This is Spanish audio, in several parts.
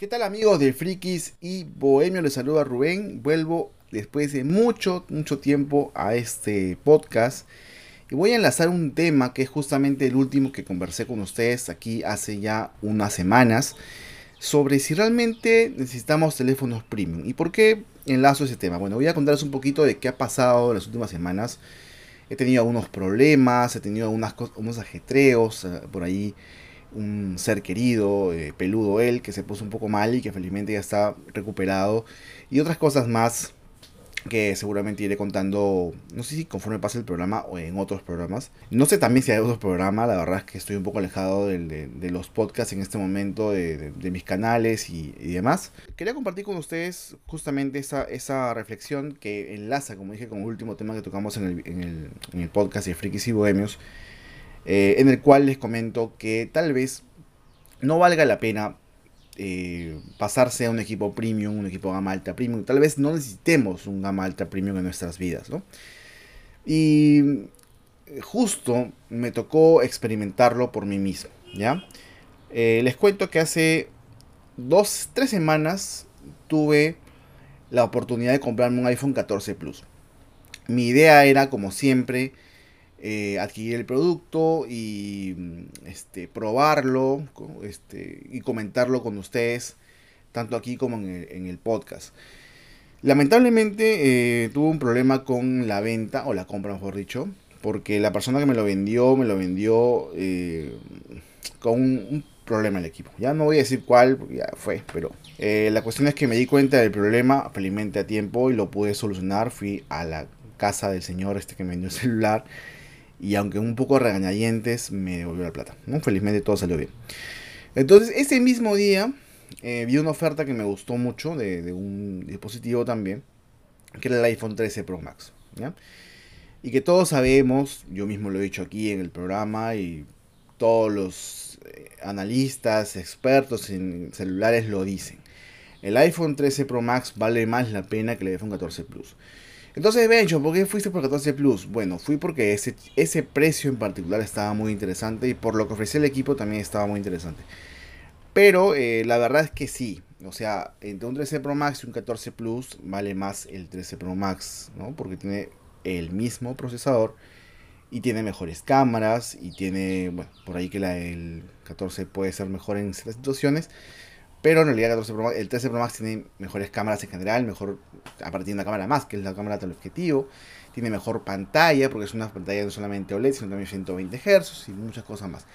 ¿Qué tal amigos de Frikis y Bohemio? Les saluda Rubén. Vuelvo después de mucho, mucho tiempo a este podcast. Y voy a enlazar un tema que es justamente el último que conversé con ustedes aquí hace ya unas semanas. Sobre si realmente necesitamos teléfonos premium. ¿Y por qué enlazo ese tema? Bueno, voy a contarles un poquito de qué ha pasado en las últimas semanas. He tenido algunos problemas, he tenido unas, unos ajetreos eh, por ahí un ser querido, eh, peludo él, que se puso un poco mal y que felizmente ya está recuperado. Y otras cosas más que seguramente iré contando, no sé si conforme pase el programa o en otros programas. No sé también si hay otros programas, la verdad es que estoy un poco alejado de, los podcasts en este momento, de, mis canales y, demás. Quería compartir con ustedes justamente esa, esa reflexión que enlaza, como dije, con el último tema que tocamos en el, en el, en el podcast de Frikis y Bohemios eh, en el cual les comento que tal vez no valga la pena eh, pasarse a un equipo premium, un equipo gama alta premium. Tal vez no necesitemos un gama alta premium en nuestras vidas, ¿no? Y justo me tocó experimentarlo por mí mismo, ¿ya? Eh, les cuento que hace dos, tres semanas tuve la oportunidad de comprarme un iPhone 14 Plus. Mi idea era, como siempre, eh, adquirir el producto y mm, este, probarlo este, y comentarlo con ustedes, tanto aquí como en el, podcast. Lamentablemente eh, tuve un problema con la venta, o la compra mejor dicho, porque la persona que me lo vendió, me lo vendió eh, con un, problema en el equipo. Ya no voy a decir cuál, ya fue, pero la cuestión es que me di cuenta del problema felizmente a tiempo y lo pude solucionar. Fui a la casa del señor este que me vendió el celular y aunque un poco regañadientes, me devolvió la plata. ¿no? Felizmente todo salió bien. Entonces, ese mismo día eh, vi una oferta que me gustó mucho de, un dispositivo también, que era el iPhone 13 Pro Max. Y que todos sabemos, yo mismo lo he dicho aquí en el programa y todos los eh, analistas, expertos en celulares lo dicen. El iPhone 13 Pro Max vale más la pena que el iPhone 14 Plus. Entonces, Bencho, ¿por qué fuiste por 14 Plus? Bueno, fui porque ese, ese precio en particular estaba muy interesante y por lo que ofrecía el equipo también estaba muy interesante. Pero eh, la verdad es que sí, o sea, entre un 13 Pro Max y un 14 Plus vale más el 13 Pro Max, ¿no? Porque tiene el mismo procesador y tiene mejores cámaras y tiene, bueno, por ahí que el 14 puede ser mejor en ciertas situaciones. Pero en realidad el 13 Pro Max tiene mejores cámaras en general, mejor, aparte tiene una cámara más, que es la cámara teleobjetivo, tiene mejor pantalla, porque es una pantalla no solamente OLED, sino también 120 Hz y muchas cosas más.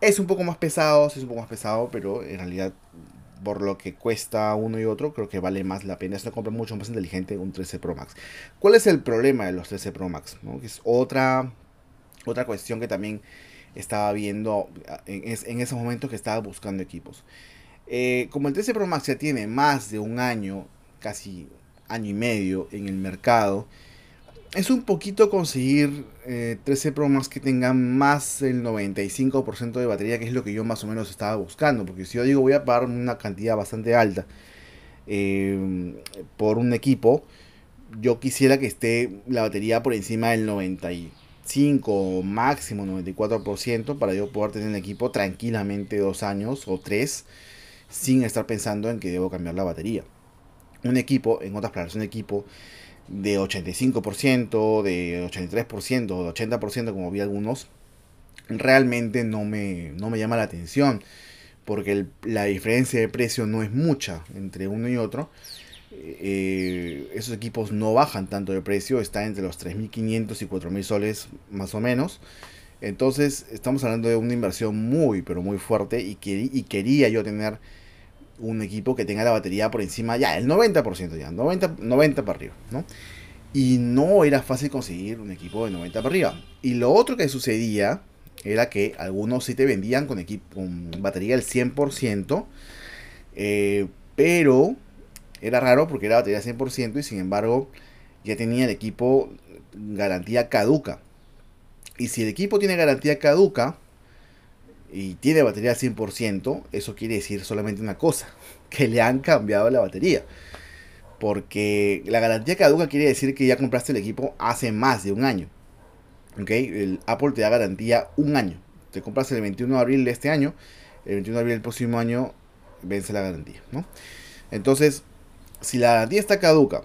Es un poco más pesado, es un poco más pesado, pero en realidad por lo que cuesta uno y otro, creo que vale más la pena. Es una compra mucho más inteligente un 13 Pro Max. ¿Cuál es el problema de los 13 Pro Max? Que es otra, otra cuestión que también estaba viendo en, en esos momentos que estaba buscando equipos. Eh, como el 13 Pro Max ya tiene más de un año, casi año y medio en el mercado, es un poquito conseguir 13 eh, Pro Max que tengan más del 95% de batería, que es lo que yo más o menos estaba buscando. Porque si yo digo voy a pagar una cantidad bastante alta eh, por un equipo, yo quisiera que esté la batería por encima del 95 máximo 94% para yo poder tener un equipo tranquilamente dos años o tres sin estar pensando en que debo cambiar la batería. Un equipo, en otras palabras, un equipo de 85%, de 83%, de 80%, como vi algunos, realmente no me, no me llama la atención, porque la diferencia de precio no es mucha entre uno y otro. Eh, esos equipos no bajan tanto de precio, está entre los 3.500 y 4.000 soles más o menos. Entonces estamos hablando de una inversión muy, pero muy fuerte y, y quería yo tener un equipo que tenga la batería por encima, ya, el 90% ya, 90, 90 para arriba, ¿no? Y no era fácil conseguir un equipo de 90 para arriba. Y lo otro que sucedía era que algunos sí te vendían con, equipo, con batería del 100%, eh, pero era raro porque era batería 100% y sin embargo ya tenía el equipo garantía caduca. Y si el equipo tiene garantía caduca, y tiene batería al 100%, eso quiere decir solamente una cosa, que le han cambiado la batería. Porque la garantía caduca quiere decir que ya compraste el equipo hace más de un año. ¿Ok? El Apple te da garantía un año. Te compras el 21 de abril de este año, el 21 de abril del próximo año vence la garantía, ¿no? Entonces, si la garantía está caduca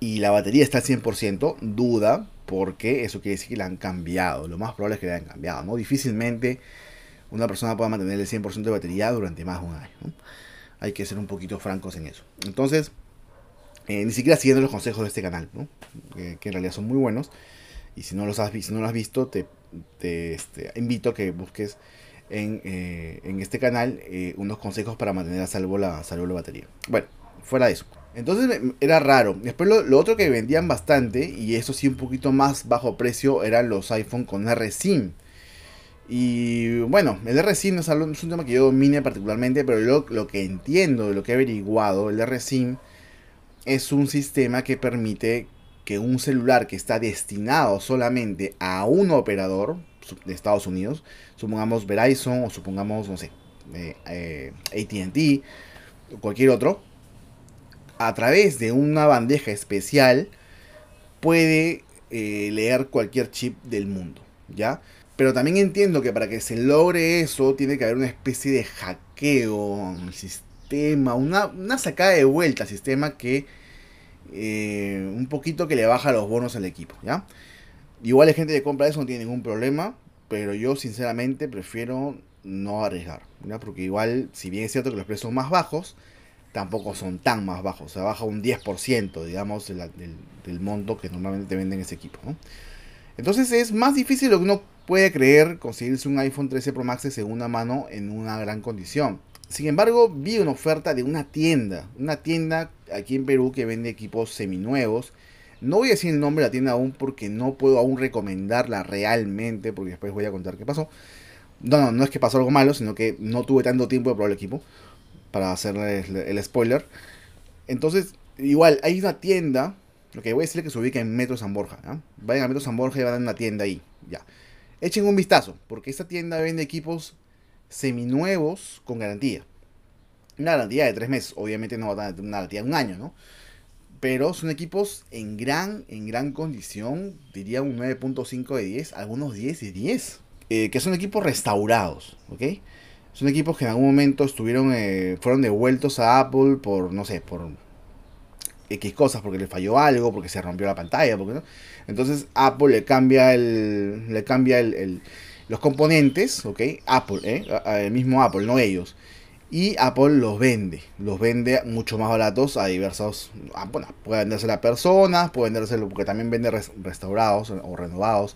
y la batería está al 100%, duda, porque eso quiere decir que la han cambiado. Lo más probable es que la hayan cambiado, ¿no? Difícilmente una persona pueda mantener el 100% de batería durante más de un año. Hay que ser un poquito francos en eso. Entonces, eh, ni siquiera siguiendo los consejos de este canal, que en realidad son muy buenos. Y si no los has, visto, te, te este, invito a que busques en, eh, este canal eh, unos consejos para mantener a salvo la, salvo la batería. Bueno, fuera de eso. Entonces era raro. Después lo, otro que vendían bastante, y eso sí un poquito más bajo precio, eran los iPhone con RSIM. Y bueno, el RSIM es, un tema que yo domine particularmente, pero lo, lo que entiendo, lo que he averiguado, el RSIM es un sistema que permite que un celular que está destinado solamente a un operador de Estados Unidos, supongamos Verizon o supongamos, no sé, eh, eh, ATT cualquier otro, a través de una bandeja especial puede eh, leer cualquier chip del mundo, ¿ya? Pero también entiendo que para que se logre eso tiene que haber una especie de hackeo al sistema, una, una sacada de vuelta al sistema que eh, un poquito que le baja los bonos al equipo, ¿ya? Igual hay gente que compra eso, no tiene ningún problema, pero yo sinceramente prefiero no arriesgar. Porque igual, si bien es cierto que los precios son más bajos, tampoco son tan más bajos, o sea, baja un 10%, digamos, del, monto que normalmente te venden ese equipo, Entonces es más difícil lo que uno puede creer conseguirse un iPhone 13 Pro Max de segunda mano en una gran condición. Sin embargo, vi una oferta de una tienda, una tienda aquí en Perú que vende equipos seminuevos. No voy a decir el nombre de la tienda aún porque no puedo aún recomendarla realmente, porque después voy a contar qué pasó. No, no, no es que pasó algo malo, sino que no tuve tanto tiempo de probar el equipo para hacer el, spoiler. Entonces, igual, hay una tienda, lo que voy a decirle que se ubica en Metro San Borja. Vayan a Metro San Borja y van a una tienda ahí, ya. Echen un vistazo, porque esta tienda vende equipos seminuevos con garantía. Una garantía de tres meses, obviamente no va a tener una garantía de un año, ¿no? Pero son equipos en gran, en gran condición, diría un 9.5 de 10, algunos 10 de 10, eh, que son equipos restaurados, ¿ok? Son equipos que en algún momento estuvieron, eh, fueron devueltos a Apple por, no sé, por X cosas, porque le falló algo, porque se rompió la pantalla, porque no. Entonces Apple le cambia el, le cambia el los componentes, ¿ok? Apple, ¿eh? El mismo Apple, no ellos. Y Apple los vende, los vende mucho más baratos a diversos, ah, bueno, puede venderse a personas, puede venderse porque también vende restaurados o renovados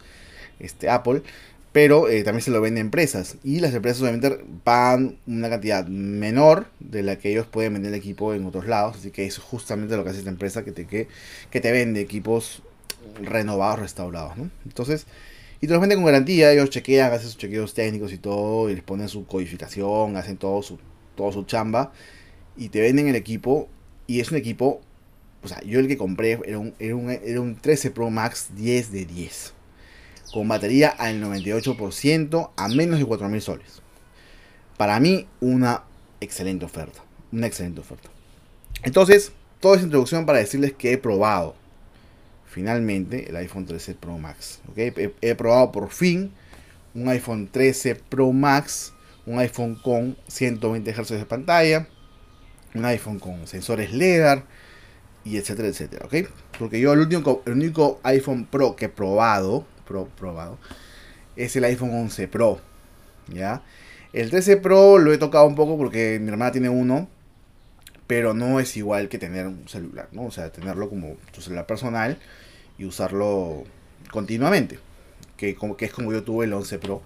este Apple, pero eh, también se lo vende a empresas. Y las empresas obviamente pagan una cantidad menor de la que ellos pueden vender el equipo en otros lados, así que es justamente lo que hace esta empresa que te, que, que te vende equipos renovados, restaurados. Entonces, y te los venden con garantía, ellos chequean, hacen sus chequeos técnicos y todo, y les ponen su codificación, hacen todo su, todo su chamba, y te venden el equipo, y es un equipo, o sea, yo el que compré era un, era un, era un 13 Pro Max 10 de 10, con batería al 98% a menos de 4.000 soles. Para mí, una excelente oferta, una excelente oferta. Entonces, toda esa introducción para decirles que he probado finalmente el iPhone 13 Pro Max. He, probado por fin un iPhone 13 Pro Max, un iPhone con 120 Hz de pantalla, un iPhone con sensores LEDAR y etcétera, etcétera. Porque yo el único iPhone Pro que he probado, pro, probado es el iPhone 11 Pro. ¿ya? El 13 Pro lo he tocado un poco porque mi hermana tiene uno pero no es igual que tener un celular, ¿no? O sea, tenerlo como tu celular personal y usarlo continuamente. Que, como, que es como yo tuve el 11 Pro,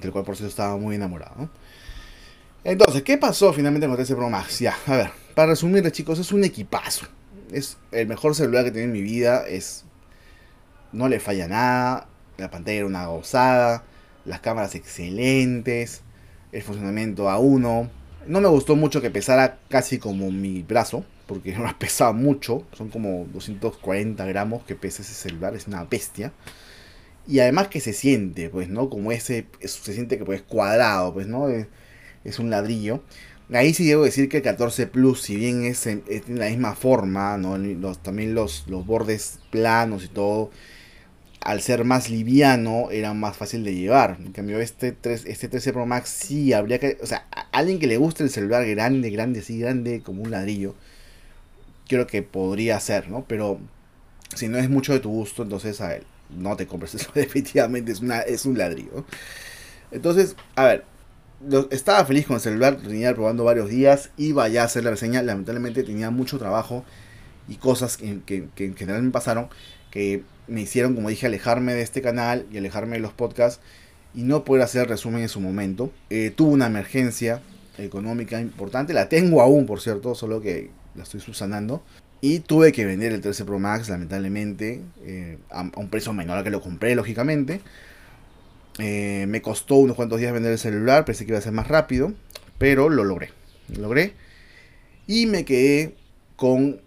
del cual por eso estaba muy enamorado. Entonces, ¿qué pasó finalmente con el 13 Pro Max? Ya, a ver, para resumirles chicos, es un equipazo. Es el mejor celular que he en mi vida. Es, no le falla nada. La pantalla era una gozada. Las cámaras excelentes. El funcionamiento a uno. No me gustó mucho que pesara casi como mi brazo porque no pesaba mucho, son como 240 gramos que pesa ese celular, es una bestia. Y además que se siente, pues, ¿no? Como ese, se siente que pues cuadrado, pues, ¿no? Es, un ladrillo. Ahí sí debo decir que el 14 Plus, si bien es, en, la misma forma, ¿no? Los, también los, los bordes planos y todo, al ser más liviano era más fácil de llevar. En cambio, este, 3, este 13 Pro Max sí habría que... O sea, a alguien que le guste el celular grande, grande, así grande, como un ladrillo, creo que podría ser, ¿no? Pero si no es mucho de tu gusto, entonces a ver, no te compres eso. Definitivamente es, una, es un ladrillo. Entonces, a ver, estaba feliz con el celular, tenía probando varios días, iba ya a hacer la reseña, lamentablemente tenía mucho trabajo y cosas que, que en general me pasaron que me hicieron, como dije, alejarme de este canal y alejarme de los podcasts y no poder hacer resumen en su momento. Eh, tuve una emergencia económica importante, la tengo aún, por cierto, solo que la estoy subsanando. Y tuve que vender el 13 Pro Max, lamentablemente, eh, a, un precio menor al que lo compré, lógicamente. Eh, me costó unos cuantos días vender el celular, pensé que iba a ser más rápido, pero lo logré. Lo logré. Y me quedé con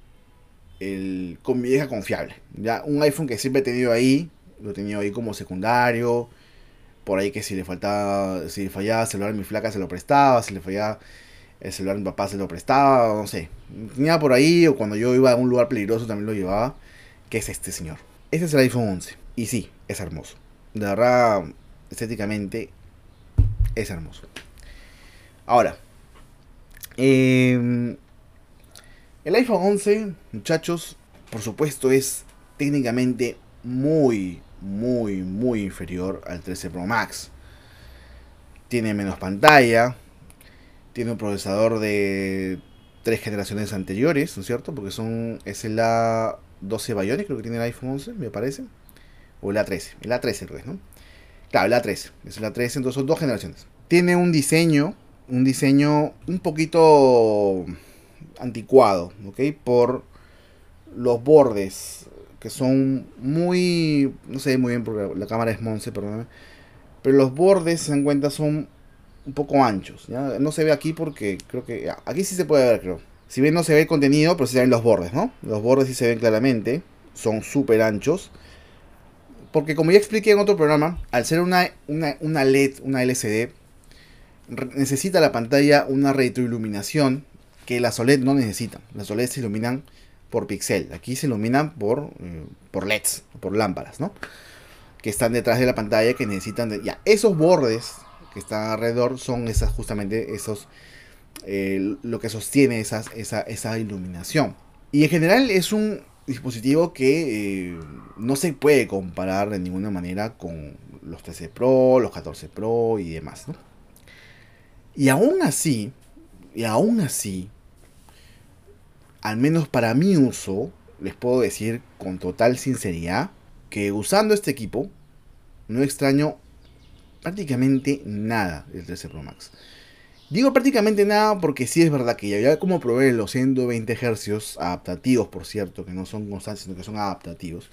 con mi vieja confiable. Ya, un iPhone que siempre he tenido ahí, lo he tenido ahí como secundario. Por ahí que si le faltaba, si le fallaba el celular a mi flaca se lo prestaba, si le fallaba el celular a mi papá se lo prestaba, no sé. Tenía por ahí, o cuando yo iba a un lugar peligroso también lo llevaba. Que es este señor. Este es el iPhone 11. Y sí, es hermoso. De verdad, estéticamente, es hermoso. Ahora, eh, el iPhone 11, muchachos, por supuesto es técnicamente muy, muy, muy inferior al 13 Pro Max. Tiene menos pantalla, tiene un procesador de tres generaciones anteriores, ¿no es cierto? Porque son es el A12 Bionic, creo que tiene el iPhone 11, me parece. O el A13, el A13 creo ¿no? Claro, el A13, es el A13, entonces son dos generaciones. Tiene un diseño, un diseño un poquito anticuado, ¿ok? Por los bordes, que son muy, no sé muy bien porque la cámara es Monse, perdóname, pero los bordes, se dan cuenta, son un poco anchos, ¿ya? No se ve aquí porque creo que, aquí sí se puede ver, creo. Si bien no se ve el contenido, pero se ven los bordes, ¿no? Los bordes sí se ven claramente, son súper anchos. Porque como ya expliqué en otro programa, al ser una, una, una LED, una LCD, necesita la pantalla una retroiluminación que las OLED no necesitan. Las OLED se iluminan por pixel. Aquí se iluminan por, eh, por LEDs, por lámparas, ¿no? Que están detrás de la pantalla que necesitan de, ya esos bordes que están alrededor son esas justamente esos eh, lo que sostiene esas, esa, esa iluminación. Y en general es un dispositivo que eh, no se puede comparar de ninguna manera con los 13 Pro, los 14 Pro y demás, ¿no? Y aún así, y aún así, al menos para mi uso, les puedo decir con total sinceridad que usando este equipo no extraño prácticamente nada del 13 Pro Max. Digo prácticamente nada porque sí es verdad que ya como probé los 120 Hz adaptativos, por cierto, que no son constantes, sino que son adaptativos.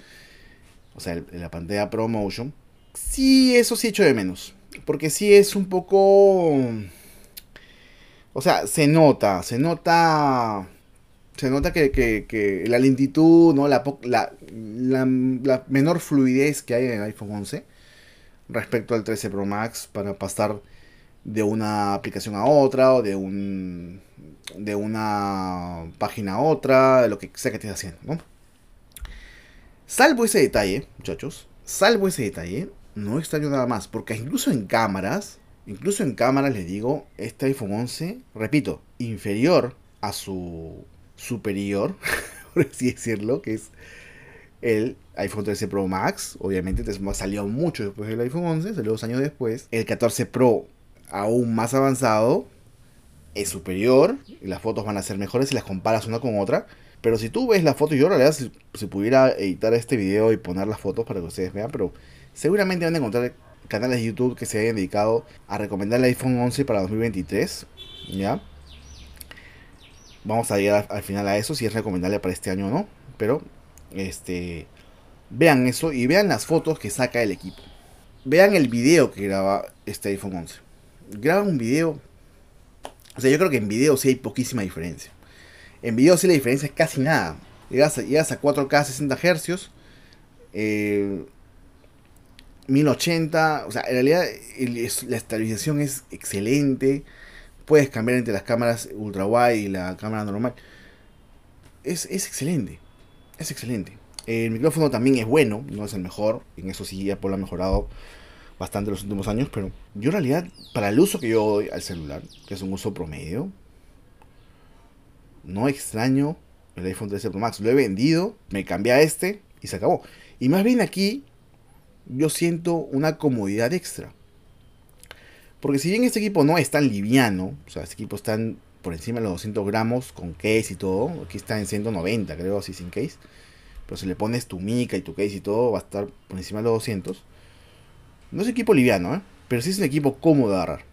O sea, la pantalla Pro Motion. Sí, eso sí echo de menos. Porque sí es un poco o sea, se nota, se nota. Se nota que, la lentitud, ¿no? La, la, menor fluidez que hay en el iPhone 11 respecto al 13 Pro Max para pasar de una aplicación a otra o de un de una página a otra, de lo que sea que estés haciendo. Salvo ese detalle, muchachos, salvo ese detalle, no extraño nada más, porque incluso en cámaras Incluso en cámara les digo, este iPhone 11, repito, inferior a su superior, por así decirlo, que es el iPhone 13 Pro Max. Obviamente salió mucho después del iPhone 11, salió dos años después. El 14 Pro, aún más avanzado, es superior. Y las fotos van a ser mejores si las comparas una con otra. Pero si tú ves la foto, yo en realidad si, si pudiera editar este video y poner las fotos para que ustedes vean, pero seguramente van a encontrar canales de YouTube que se hayan dedicado a recomendar el iPhone 11 para 2023. ¿Ya? Vamos a llegar al final a eso, si es recomendable para este año o no. Pero, este, vean eso y vean las fotos que saca el equipo. Vean el video que graba este iPhone 11. Graba un video. O sea, yo creo que en video sí hay poquísima diferencia. En video sí la diferencia es casi nada. Llegas a, llegas a 4K 60 Hz. Eh, 1080, o sea, en realidad la estabilización es excelente. Puedes cambiar entre las cámaras ultra wide y la cámara normal. Es, excelente. Es excelente. El micrófono también es bueno, no es el mejor. En eso sí, Apple ha mejorado bastante en los últimos años. Pero yo en realidad, para el uso que yo doy al celular, que es un uso promedio, no extraño el iPhone 13 Pro Max. Lo he vendido, me cambié a este y se acabó. Y más bien aquí, yo siento una comodidad extra. Porque si bien este equipo no es tan liviano, o sea, este equipo está por encima de los 200 gramos con case y todo, aquí está en 190 creo, así sin case. Pero si le pones tu mica y tu case y todo, va a estar por encima de los 200. No es equipo liviano, ¿eh? pero sí es un equipo cómodo de agarrar.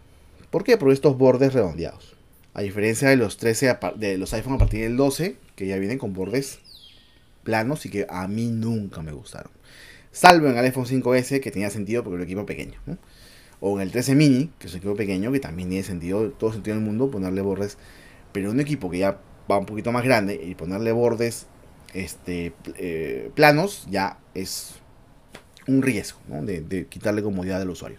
¿Por qué? Por estos bordes redondeados. A diferencia de los 13 de los iPhone a partir del 12, que ya vienen con bordes planos y que a mí nunca me gustaron. Salvo en el iPhone 5S, que tenía sentido porque era un equipo pequeño. O en el 13 mini, que es un equipo pequeño, que también tiene sentido, todo sentido del mundo, ponerle bordes. Pero un equipo que ya va un poquito más grande y ponerle bordes este, eh, planos ya es un riesgo de, quitarle comodidad al usuario.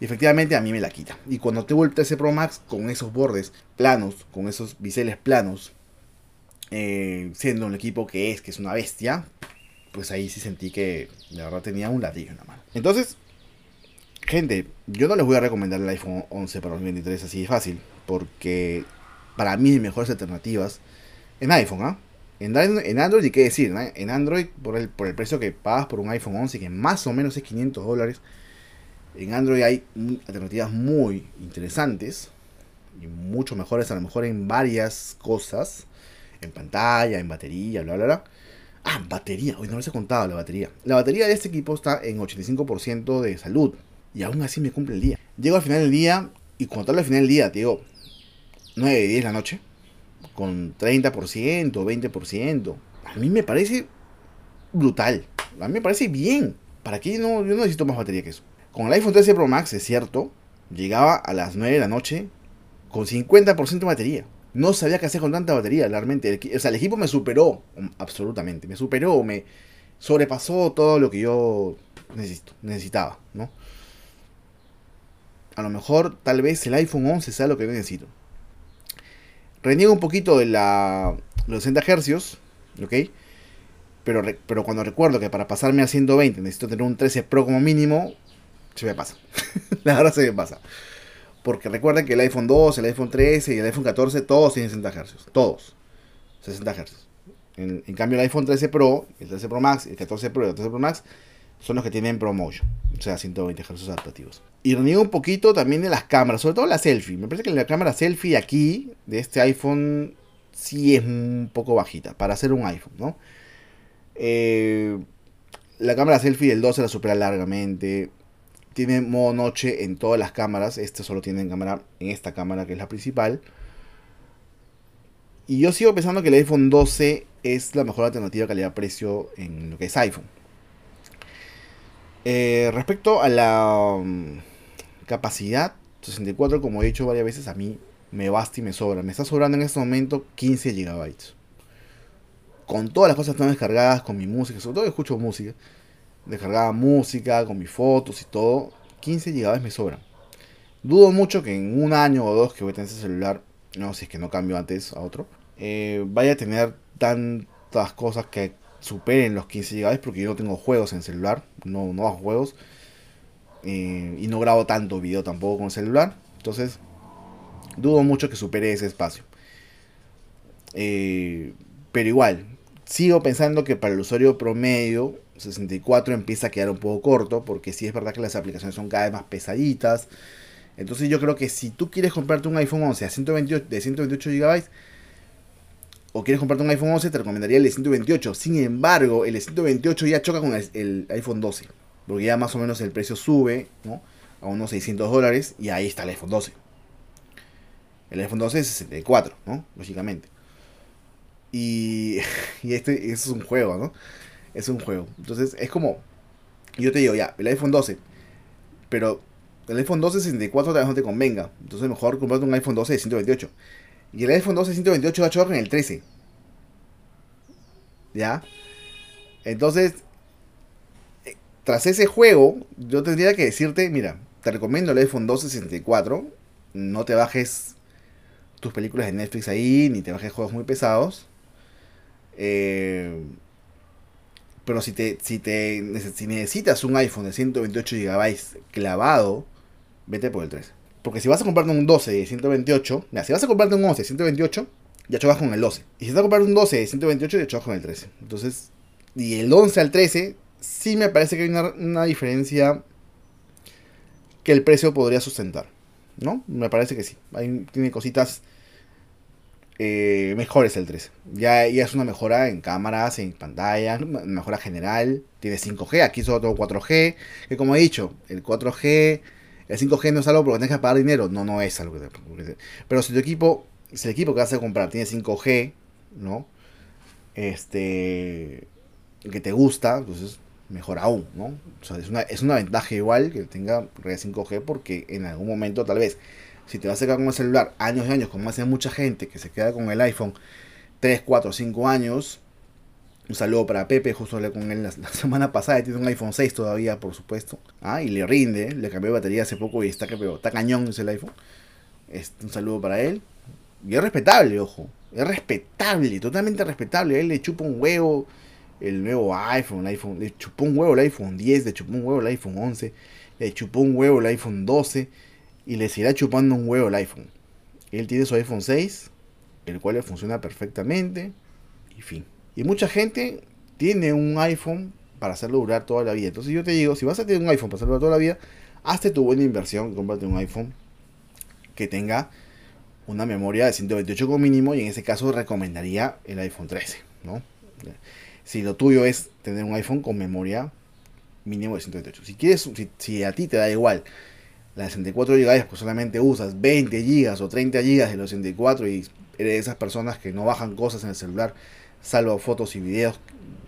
Y efectivamente a mí me la quita. Y cuando tengo el 13 Pro Max con esos bordes planos, con esos biseles planos, eh, siendo un equipo que es, que es una bestia, pues ahí sí sentí que la verdad tenía un ladrillo en la mano. Entonces, gente, yo no les voy a recomendar el iPhone 11 para 2023 así de fácil, porque para mí hay mejores alternativas en iPhone, ¿ah? En, Android, ¿y qué decir? En Android, por el, por el precio que pagas por un iPhone 11, que más o menos es 500 dólares, en Android hay alternativas muy interesantes y mucho mejores, a lo mejor en varias cosas, en pantalla, en batería, bla, bla, bla. Ah, batería. Hoy no les he contado la batería. La batería de este equipo está en 85% de salud. Y aún así me cumple el día. Llego al final del día y cuando tal al final del día, te digo, 9, 10 de la noche, con 30%, 20%. A mí me parece brutal. A mí me parece bien. ¿Para qué no, yo no necesito más batería que eso? Con el iPhone 13 Pro Max, es cierto, llegaba a las 9 de la noche con 50% de batería no sabía qué hacer con tanta batería, realmente. O sea, el equipo me superó, um, absolutamente. Me superó, me sobrepasó todo lo que yo necesitaba, ¿no? A lo mejor, tal vez el iPhone 11 sea lo que necesito. Reniego un poquito de la, los 60 Hz, ¿ok? Pero, pero cuando recuerdo que para pasarme a 120 necesito tener un 13 Pro como mínimo, se me pasa. la verdad se me pasa. Porque recuerden que el iPhone 2, el iPhone 13 y el iPhone 14 todos tienen 60 Hz. Todos. 60 Hz. En, cambio el iPhone 13 Pro, el 13 Pro Max, el 14 Pro y el 13 Pro Max son los que tienen ProMotion. O sea, 120 Hz adaptativos. Y reniego un poquito también de las cámaras, sobre todo la selfie. Me parece que la cámara selfie aquí, de este iPhone, sí es un poco bajita para hacer un iPhone, ¿no? Eh, la cámara selfie del 12 la supera largamente tiene modo noche en todas las cámaras. Este solo tiene en cámara en esta cámara que es la principal. Y yo sigo pensando que el iPhone 12 es la mejor alternativa calidad-precio en lo que es iPhone. Eh, respecto a la mm, capacidad, 64, como he dicho varias veces, a mí me basta y me sobra. Me está sobrando en este momento 15 GB. Con todas las cosas están descargadas, con mi música, sobre todo escucho música descargaba música con mis fotos y todo, 15 GB me sobran. Dudo mucho que en un año o dos que voy a tener ese celular, no si es que no cambio antes a otro, eh, vaya a tener tantas cosas que superen los 15 GB porque yo no tengo juegos en celular, no, no hago juegos eh, y no grabo tanto video tampoco con celular, entonces dudo mucho que supere ese espacio. Eh, pero igual, sigo pensando que para el usuario promedio 64 empieza a quedar un poco corto, porque sí es verdad que las aplicaciones son cada vez más pesaditas. Entonces yo creo que si tú quieres comprarte un iPhone 11 a 128, de 128 GB, o quieres comprarte un iPhone 11, te recomendaría el de 128. Sin embargo, el de 128 ya choca con el, iPhone 12, porque ya más o menos el precio sube a unos 600 dólares y ahí está el iPhone 12. El iPhone 12 es 64, ¿no? Lógicamente. Y, y este, es un juego, ¿no? es un juego. Entonces es como, yo te digo, ya, el iPhone 12, pero el iPhone 12 64 tal vez no te convenga. Entonces mejor comprarte un iPhone 12 de 128. Y el iPhone 12 de 128 va a chocar en el 13. ¿Ya? Entonces, eh, tras ese juego, yo tendría que decirte, mira, te recomiendo el iPhone 12 64. No te bajes tus películas de Netflix ahí, ni te bajes juegos muy pesados. Eh, Pero si te, si te si necesitas un iPhone de 128 GB clavado, vete por el 13. Porque si vas a comprarte un 12 de 128, mira, si vas a comprarte un 11 de 128, ya chocas con el 12. Y si vas a comprar un 12 de 128, ya chocas con el 13. Entonces, y el 11 al 13, sí me parece que hay una, diferencia que el precio podría sustentar. ¿No? Me parece que sí. Hay, tiene cositas eh, mejores el 13. Ya, es una mejora en cámaras, en pantalla, mejora general. Tiene 5G, aquí solo tengo 4G. Que como he dicho, el 4G, el 5G no es algo porque tengas que pagar dinero. No, no es algo que Pero si tu equipo, si el equipo que vas a comprar tiene 5G, ¿no? Este. que te gusta, entonces mejor aún, ¿no? O sea, es una, es una ventaja igual que tenga red 5G porque en algún momento tal vez si te vas a quedar con el celular años y años, como hace mucha gente que se queda con el iPhone 3, 4, 5 años, un saludo para Pepe, justo hablé con él la, semana pasada, tiene un iPhone 6 todavía, por supuesto. Ah, y le rinde, le cambié de batería hace poco y está, está cañón ese el iPhone. Este, un saludo para él. Y es respetable, ojo. Es respetable, totalmente respetable. A él le chupa un huevo el nuevo iPhone, el iPhone, le chupó un huevo el iPhone 10, le chupó un huevo el iPhone 11, le chupó un huevo el iPhone 12 y le seguirá chupando un huevo el iPhone. Él tiene su iPhone 6, el cual le funciona perfectamente y fin. Y mucha gente tiene un iPhone para hacerlo durar toda la vida. Entonces yo te digo, si vas a tener un iPhone para hacerlo durar toda la vida, hazte tu buena inversión, cómprate un iPhone que tenga una memoria de 128 como mínimo y en ese caso recomendaría el iPhone 13, ¿no? Si lo tuyo es tener un iPhone con memoria mínimo de 128. Si quieres, si, a ti te da igual la 64 GB, pues solamente usas 20 GB o 30 GB de los 64 y eres de esas personas que no bajan cosas en el celular, salvo fotos y videos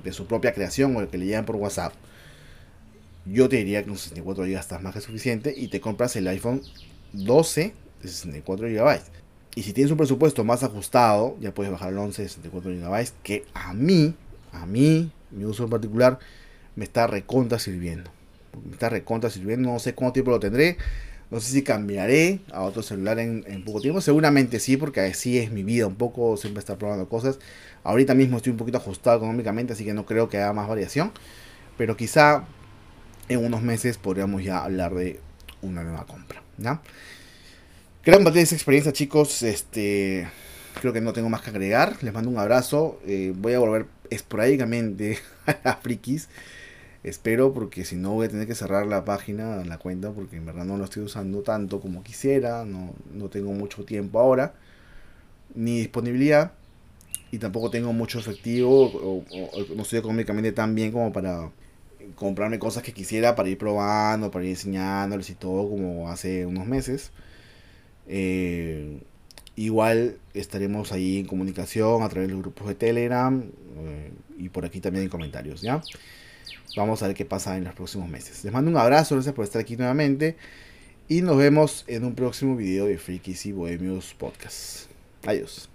de su propia creación o el que le llegan por WhatsApp. Yo te diría que con 64 GB estás más que suficiente y te compras el iPhone 12 de 64 GB. Y si tienes un presupuesto más ajustado, ya puedes bajar el 11 de 64 GB, que a mí a mí, mi uso en particular, me está recontra sirviendo. Me está recontra sirviendo. No sé cuánto tiempo lo tendré. No sé si cambiaré a otro celular en, poco tiempo. Seguramente sí, porque así es mi vida un poco. Siempre estar probando cosas. Ahorita mismo estoy un poquito ajustado económicamente, así que no creo que haya más variación. Pero quizá en unos meses podríamos ya hablar de una nueva compra. ¿ya? Quiero compartir esa experiencia, chicos. Este, creo que no tengo más que agregar. Les mando un abrazo. Eh, voy a volver esporádicamente a frikis. Espero porque si no voy a tener que cerrar la página, la cuenta, porque en verdad no lo estoy usando tanto como quisiera. No, no tengo mucho tiempo ahora. Ni disponibilidad. Y tampoco tengo mucho efectivo. No estoy económicamente tan bien como para comprarme cosas que quisiera para ir probando, para ir enseñándoles y todo como hace unos meses. Eh, Igual estaremos ahí en comunicación a través de los grupos de Telegram eh, y por aquí también en comentarios, ¿ya? Vamos a ver qué pasa en los próximos meses. Les mando un abrazo, gracias por estar aquí nuevamente y nos vemos en un próximo video de Freakies y Bohemios Podcast. Adiós.